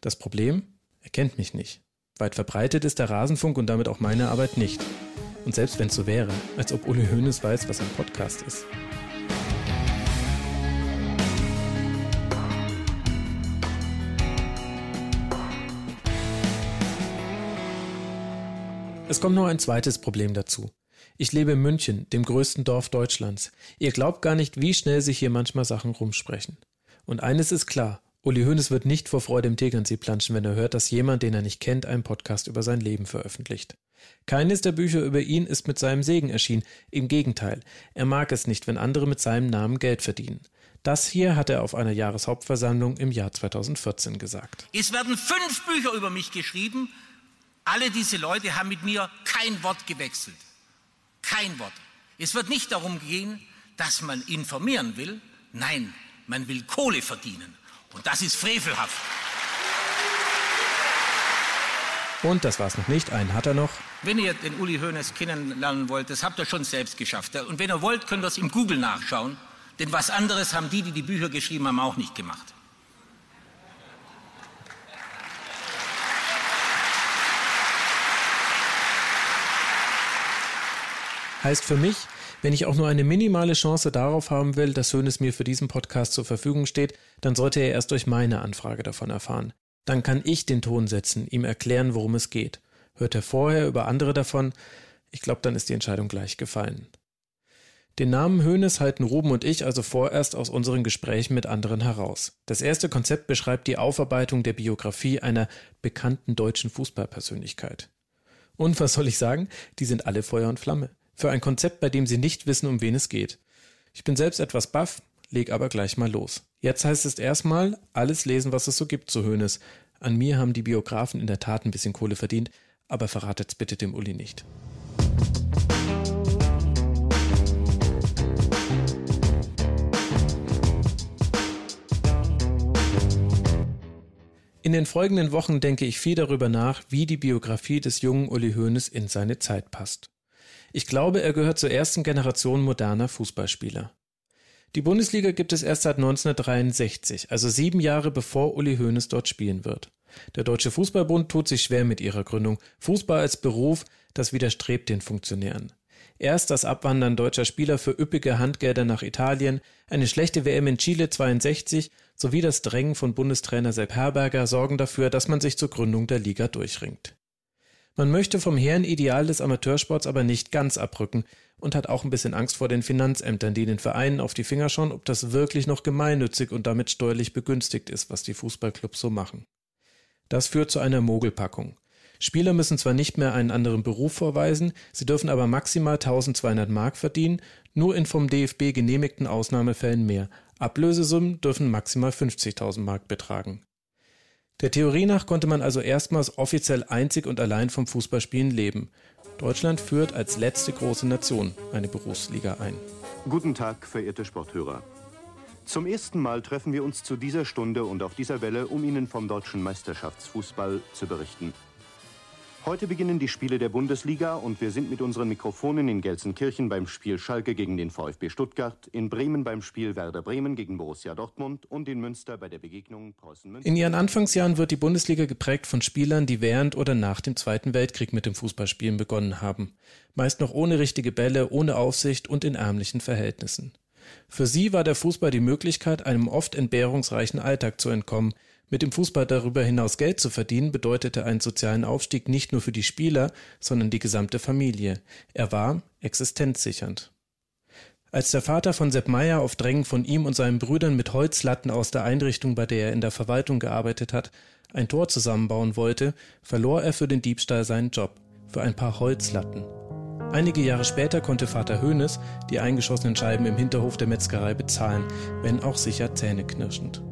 Das Problem? Er kennt mich nicht. Weit verbreitet ist der Rasenfunk und damit auch meine Arbeit nicht. Und selbst wenn es so wäre, als ob Uli Hoeneß weiß, was ein Podcast ist. Es kommt noch ein zweites Problem dazu. Ich lebe in München, dem größten Dorf Deutschlands. Ihr glaubt gar nicht, wie schnell sich hier manchmal Sachen rumsprechen. Und eines ist klar, Uli Hoeneß wird nicht vor Freude im Tegernsee planschen, wenn er hört, dass jemand, den er nicht kennt, einen Podcast über sein Leben veröffentlicht. Keines der Bücher über ihn ist mit seinem Segen erschienen. Im Gegenteil, er mag es nicht, wenn andere mit seinem Namen Geld verdienen. Das hier hat er auf einer Jahreshauptversammlung im Jahr 2014 gesagt. Es werden fünf Bücher über mich geschrieben. Alle diese Leute haben mit mir kein Wort gewechselt. Kein Wort. Es wird nicht darum gehen, dass man informieren will. Nein, man will Kohle verdienen. Und das ist frevelhaft. Und das war's noch nicht. Einen hat er noch. Wenn ihr den Uli Hoeneß kennenlernen wollt, das habt ihr schon selbst geschafft. Und wenn ihr wollt, könnt ihr es im Google nachschauen. Denn was anderes haben die, die die Bücher geschrieben haben, auch nicht gemacht. Heißt für mich, wenn ich auch nur eine minimale Chance darauf haben will, dass Hönes mir für diesen Podcast zur Verfügung steht, dann sollte er erst durch meine Anfrage davon erfahren. Dann kann ich den Ton setzen, ihm erklären, worum es geht. Hört er vorher über andere davon, ich glaube, dann ist die Entscheidung gleich gefallen. Den Namen Hönes halten Ruben und ich also vorerst aus unseren Gesprächen mit anderen heraus. Das erste Konzept beschreibt die Aufarbeitung der Biografie einer bekannten deutschen Fußballpersönlichkeit. Und was soll ich sagen? Die sind alle Feuer und Flamme für ein Konzept, bei dem sie nicht wissen, um wen es geht. Ich bin selbst etwas baff, leg aber gleich mal los. Jetzt heißt es erstmal, alles lesen, was es so gibt zu Hönes. An mir haben die Biografen in der Tat ein bisschen Kohle verdient, aber verratet's bitte dem Uli nicht. In den folgenden Wochen denke ich viel darüber nach, wie die Biografie des jungen Uli Hoeneß in seine Zeit passt. Ich glaube, er gehört zur ersten Generation moderner Fußballspieler. Die Bundesliga gibt es erst seit 1963, also sieben Jahre bevor Uli Hoeneß dort spielen wird. Der Deutsche Fußballbund tut sich schwer mit ihrer Gründung. Fußball als Beruf, das widerstrebt den Funktionären. Erst das Abwandern deutscher Spieler für üppige Handgelder nach Italien, eine schlechte WM in Chile 62 sowie das Drängen von Bundestrainer Sepp Herberger sorgen dafür, dass man sich zur Gründung der Liga durchringt. Man möchte vom hehren Ideal des Amateursports aber nicht ganz abrücken und hat auch ein bisschen Angst vor den Finanzämtern, die den Vereinen auf die Finger schauen, ob das wirklich noch gemeinnützig und damit steuerlich begünstigt ist, was die Fußballclubs so machen. Das führt zu einer Mogelpackung. Spieler müssen zwar nicht mehr einen anderen Beruf vorweisen, sie dürfen aber maximal 1200 Mark verdienen, nur in vom DFB genehmigten Ausnahmefällen mehr. Ablösesummen dürfen maximal 50.000 Mark betragen. Der Theorie nach konnte man also erstmals offiziell einzig und allein vom Fußballspielen leben. Deutschland führt als letzte große Nation eine Berufsliga ein. Guten Tag, verehrte Sporthörer. Zum ersten Mal treffen wir uns zu dieser Stunde und auf dieser Welle, um Ihnen vom deutschen Meisterschaftsfußball zu berichten. Heute beginnen die Spiele der Bundesliga und wir sind mit unseren Mikrofonen in Gelsenkirchen beim Spiel Schalke gegen den VfB Stuttgart, in Bremen beim Spiel Werder Bremen gegen Borussia Dortmund und in Münster bei der Begegnung Preußen-Münster. In ihren Anfangsjahren wird die Bundesliga geprägt von Spielern, die während oder nach dem Zweiten Weltkrieg mit dem Fußballspielen begonnen haben. Meist noch ohne richtige Bälle, ohne Aufsicht und in ärmlichen Verhältnissen. Für sie war der Fußball die Möglichkeit, einem oft entbehrungsreichen Alltag zu entkommen, mit dem Fußball darüber hinaus Geld zu verdienen, bedeutete einen sozialen Aufstieg nicht nur für die Spieler, sondern die gesamte Familie. Er war existenzsichernd. Als der Vater von Sepp Meyer auf Drängen von ihm und seinen Brüdern mit Holzlatten aus der Einrichtung, bei der er in der Verwaltung gearbeitet hat, ein Tor zusammenbauen wollte, verlor er für den Diebstahl seinen Job, für ein paar Holzlatten. Einige Jahre später konnte Vater Hönes die eingeschossenen Scheiben im Hinterhof der Metzgerei bezahlen, wenn auch sicher zähneknirschend.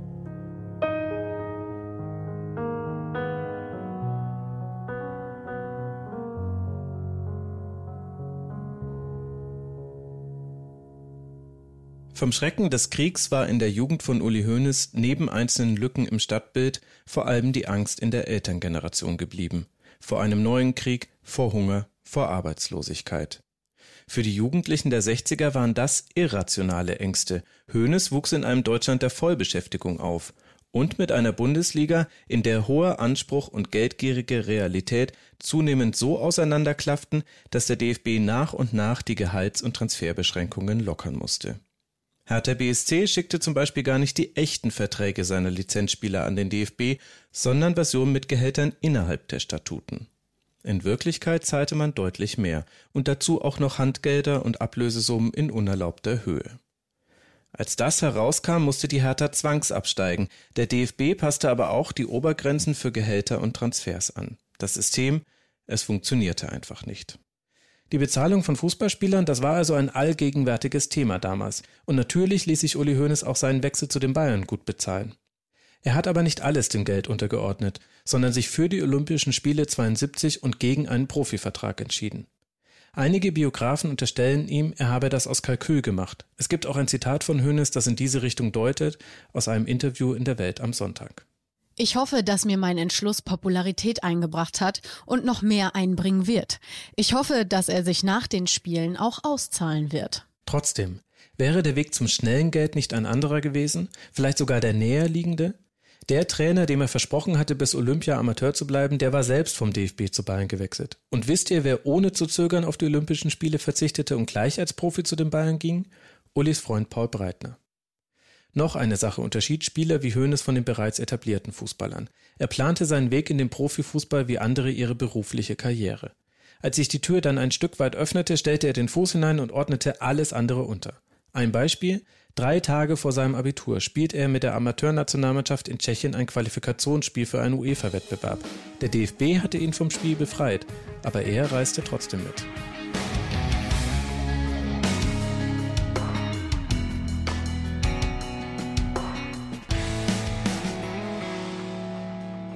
Vom Schrecken des Kriegs war in der Jugend von Uli Hoeneß neben einzelnen Lücken im Stadtbild vor allem die Angst in der Elterngeneration geblieben. Vor einem neuen Krieg, vor Hunger, vor Arbeitslosigkeit. Für die Jugendlichen der 60er waren das irrationale Ängste. Hoeneß wuchs in einem Deutschland der Vollbeschäftigung auf und mit einer Bundesliga, in der hoher Anspruch und geldgierige Realität zunehmend so auseinanderklafften, dass der DFB nach und nach die Gehalts- und Transferbeschränkungen lockern musste. Hertha BSC schickte zum Beispiel gar nicht die echten Verträge seiner Lizenzspieler an den DFB, sondern Versionen mit Gehältern innerhalb der Statuten. In Wirklichkeit zahlte man deutlich mehr und dazu auch noch Handgelder und Ablösesummen in unerlaubter Höhe. Als das herauskam, musste die Hertha zwangsabsteigen. Der DFB passte aber auch die Obergrenzen für Gehälter und Transfers an. Das System, es funktionierte einfach nicht. Die Bezahlung von Fußballspielern, das war also ein allgegenwärtiges Thema damals. Und natürlich ließ sich Uli Hoeneß auch seinen Wechsel zu den Bayern gut bezahlen. Er hat aber nicht alles dem Geld untergeordnet, sondern sich für die Olympischen Spiele 72 und gegen einen Profivertrag entschieden. Einige Biografen unterstellen ihm, er habe das aus Kalkül gemacht. Es gibt auch ein Zitat von Hoeneß, das in diese Richtung deutet, aus einem Interview in der Welt am Sonntag. Ich hoffe, dass mir mein Entschluss Popularität eingebracht hat und noch mehr einbringen wird. Ich hoffe, dass er sich nach den Spielen auch auszahlen wird. Trotzdem, wäre der Weg zum schnellen Geld nicht ein anderer gewesen, vielleicht sogar der näher liegende? Der Trainer, dem er versprochen hatte, bis Olympia Amateur zu bleiben, der war selbst vom DFB zu Bayern gewechselt. Und wisst ihr, wer ohne zu zögern auf die Olympischen Spiele verzichtete und gleich als Profi zu den Bayern ging? Ulis Freund Paul Breitner. Noch eine Sache unterschied Spieler wie Hoeneß von den bereits etablierten Fußballern. Er plante seinen Weg in den Profifußball wie andere ihre berufliche Karriere. Als sich die Tür dann ein Stück weit öffnete, stellte er den Fuß hinein und ordnete alles andere unter. Ein Beispiel, Drei Tage vor seinem Abitur spielt er mit der Amateurnationalmannschaft in Tschechien ein Qualifikationsspiel für einen UEFA-Wettbewerb. Der DFB hatte ihn vom Spiel befreit, aber er reiste trotzdem mit.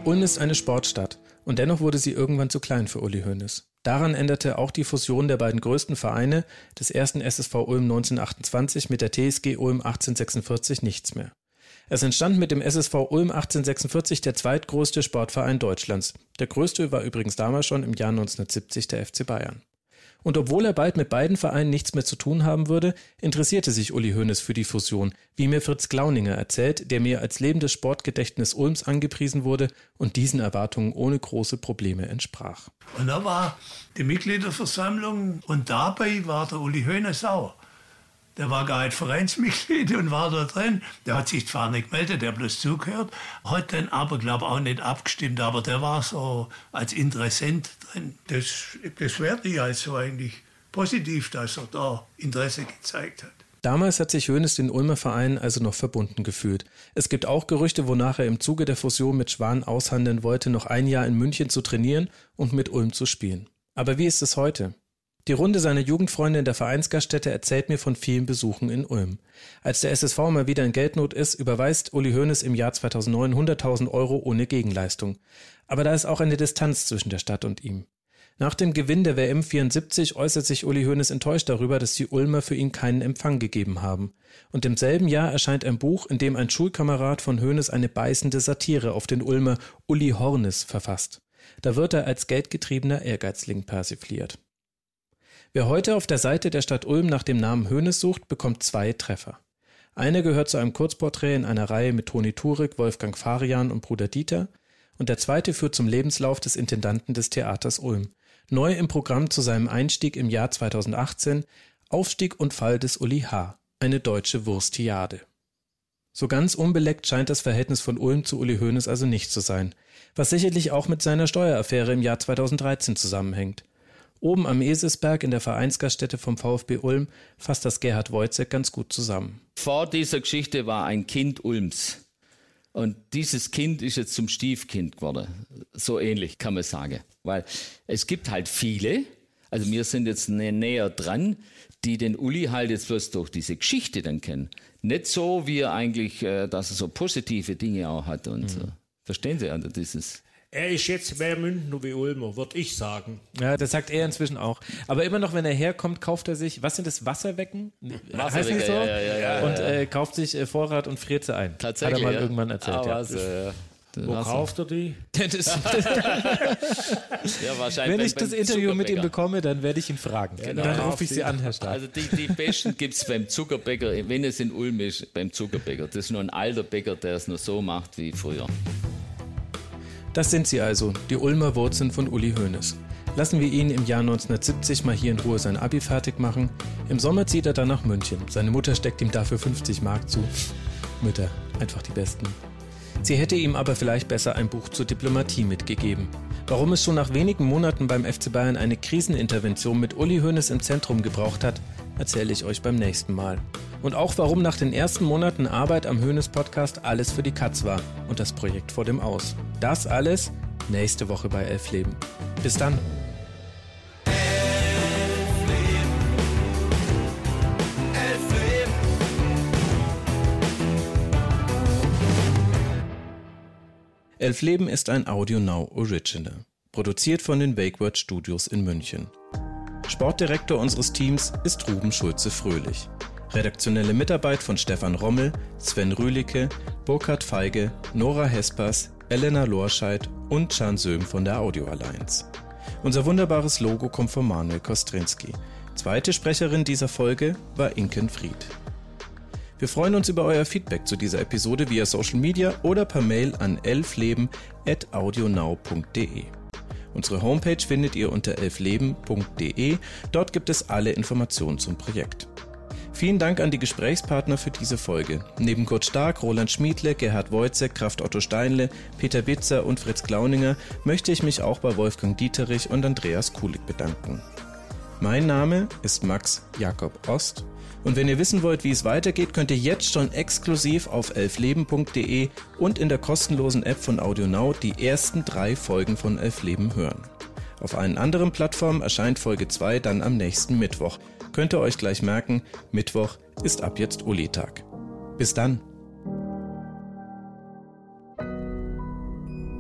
Ulm ist eine Sportstadt und dennoch wurde sie irgendwann zu klein für Uli Hoeneß. Daran änderte auch die Fusion der beiden größten Vereine, des ersten SSV Ulm 1928 mit der TSG Ulm 1846, nichts mehr. Es entstand mit dem SSV Ulm 1846 der zweitgrößte Sportverein Deutschlands. Der größte war übrigens damals schon im Jahr 1970 der FC Bayern. Und obwohl er bald mit beiden Vereinen nichts mehr zu tun haben würde, interessierte sich Uli Hoeneß für die Fusion, wie mir Fritz Glauninger erzählt, der mir als lebendes Sportgedächtnis Ulms angepriesen wurde und diesen Erwartungen ohne große Probleme entsprach. Und da war die Mitgliederversammlung und dabei war der Uli Hoeneß auch. Der war gar nicht Vereinsmitglied und war da drin. Der hat sich zwar nicht gemeldet, der bloß zugehört, hat dann aber, glaube ich, auch nicht abgestimmt, aber der war so als Interessent drin. Das, das werde ich also eigentlich positiv, dass er da Interesse gezeigt hat. Damals hat sich Hoeneß den Ulmer Verein also noch verbunden gefühlt. Es gibt auch Gerüchte, wonach er im Zuge der Fusion mit Schwan aushandeln wollte, noch ein Jahr in München zu trainieren und mit Ulm zu spielen. Aber wie ist es heute? Die Runde seiner Jugendfreunde in der Vereinsgaststätte erzählt mir von vielen Besuchen in Ulm. Als der SSV mal wieder in Geldnot ist, überweist Uli Hoeneß im Jahr 2009 100.000 Euro ohne Gegenleistung. Aber da ist auch eine Distanz zwischen der Stadt und ihm. Nach dem Gewinn der WM 74 äußert sich Uli Hoeneß enttäuscht darüber, dass die Ulmer für ihn keinen Empfang gegeben haben. Und im selben Jahr erscheint ein Buch, in dem ein Schulkamerad von Hoeneß eine beißende Satire auf den Ulmer Uli Hornes verfasst. Da wird er als geldgetriebener Ehrgeizling persifliert. Wer heute auf der Seite der Stadt Ulm nach dem Namen Hoeneß sucht, bekommt zwei Treffer. Einer gehört zu einem Kurzporträt in einer Reihe mit Toni Turek, Wolfgang Farian und Bruder Dieter und der zweite führt zum Lebenslauf des Intendanten des Theaters Ulm. Neu im Programm zu seinem Einstieg im Jahr 2018 Aufstieg und Fall des Uli H., eine deutsche Wurstiade. So ganz unbeleckt scheint das Verhältnis von Ulm zu Uli Hoeneß also nicht zu sein, was sicherlich auch mit seiner Steueraffäre im Jahr 2013 zusammenhängt. Oben am Eselsberg in der Vereinsgaststätte vom VfB Ulm fasst das Gerhard Wojcek ganz gut zusammen. Vor dieser Geschichte war ein Kind Ulms. Und dieses Kind ist jetzt zum Stiefkind geworden. So ähnlich kann man sagen. Weil es gibt halt viele, also wir sind jetzt näher dran, die den Uli halt jetzt bloß durch diese Geschichte dann kennen. Nicht so, wie er eigentlich, äh, dass er so positive Dinge auch hat und mhm. so. Verstehen Sie also dieses? Er ist jetzt mehr Münchner wie Ulmer, würde ich sagen. Ja, das sagt er inzwischen auch. Aber immer noch, wenn er herkommt, kauft er sich, was sind das, Wasserwecken? Heißt nicht so? Ja, ja, ja, und äh, kauft sich äh, Vorrat und friert sie ein. Tatsächlich. Hat er mal irgendwann erzählt. Ah, ja. Was, äh, Wo kauft er die? ja, wahrscheinlich Wenn ich das Interview mit ihm bekomme, dann werde ich ihn fragen. Genau. Dann rufe ich Sie an, Herr Stahl. Also die, die besten gibt es beim Zuckerbäcker, wenn es in Ulm ist, beim Zuckerbäcker. Das ist nur ein alter Bäcker, der es nur so macht wie früher. Das sind sie also, die Ulmer Wurzeln von Uli Hoeneß. Lassen wir ihn im Jahr 1970 mal hier in Ruhe sein Abi fertig machen. Im Sommer zieht er dann nach München. Seine Mutter steckt ihm dafür 50 Mark zu. Mütter, einfach die Besten. Sie hätte ihm aber vielleicht besser ein Buch zur Diplomatie mitgegeben. Warum es schon nach wenigen Monaten beim FC Bayern eine Krisenintervention mit Uli Hoeneß im Zentrum gebraucht hat, erzähle ich euch beim nächsten Mal. Und auch warum nach den ersten Monaten Arbeit am Hoeneß Podcast alles für die Katz war und das Projekt vor dem Aus. Das alles nächste Woche bei Elf Leben. Bis dann. Elf Leben ist ein Audio Now Original, produziert von den Wakeword Studios in München. Sportdirektor unseres Teams ist Ruben Schulze-Fröhlich. Redaktionelle Mitarbeit von Stefan Rommel, Sven Rühlicke, Burkhard Feige, Nora Hespers, Elena Lorscheid und Chan Söhm von der Audio Alliance. Unser wunderbares Logo kommt von Manuel Kostrinski. Zweite Sprecherin dieser Folge war Inken Fried. Wir freuen uns über euer Feedback zu dieser Episode via Social Media oder per Mail an elfleben.audionow.de. Unsere Homepage findet ihr unter elfleben.de. Dort gibt es alle Informationen zum Projekt. Vielen Dank an die Gesprächspartner für diese Folge. Neben Kurt Stark, Roland Schmiedle, Gerhard Wojcek, Kraft Otto Steinle, Peter Bitzer und Fritz Glauninger möchte ich mich auch bei Wolfgang Dieterich und Andreas Kulig bedanken. Mein Name ist Max Jakob Ost und wenn ihr wissen wollt, wie es weitergeht, könnt ihr jetzt schon exklusiv auf elfleben.de und in der kostenlosen App von AudioNow die ersten drei Folgen von Elf Leben hören. Auf allen anderen Plattformen erscheint Folge 2 dann am nächsten Mittwoch. Könnt ihr euch gleich merken, Mittwoch ist ab jetzt Uli-Tag. Bis dann.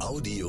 Audio.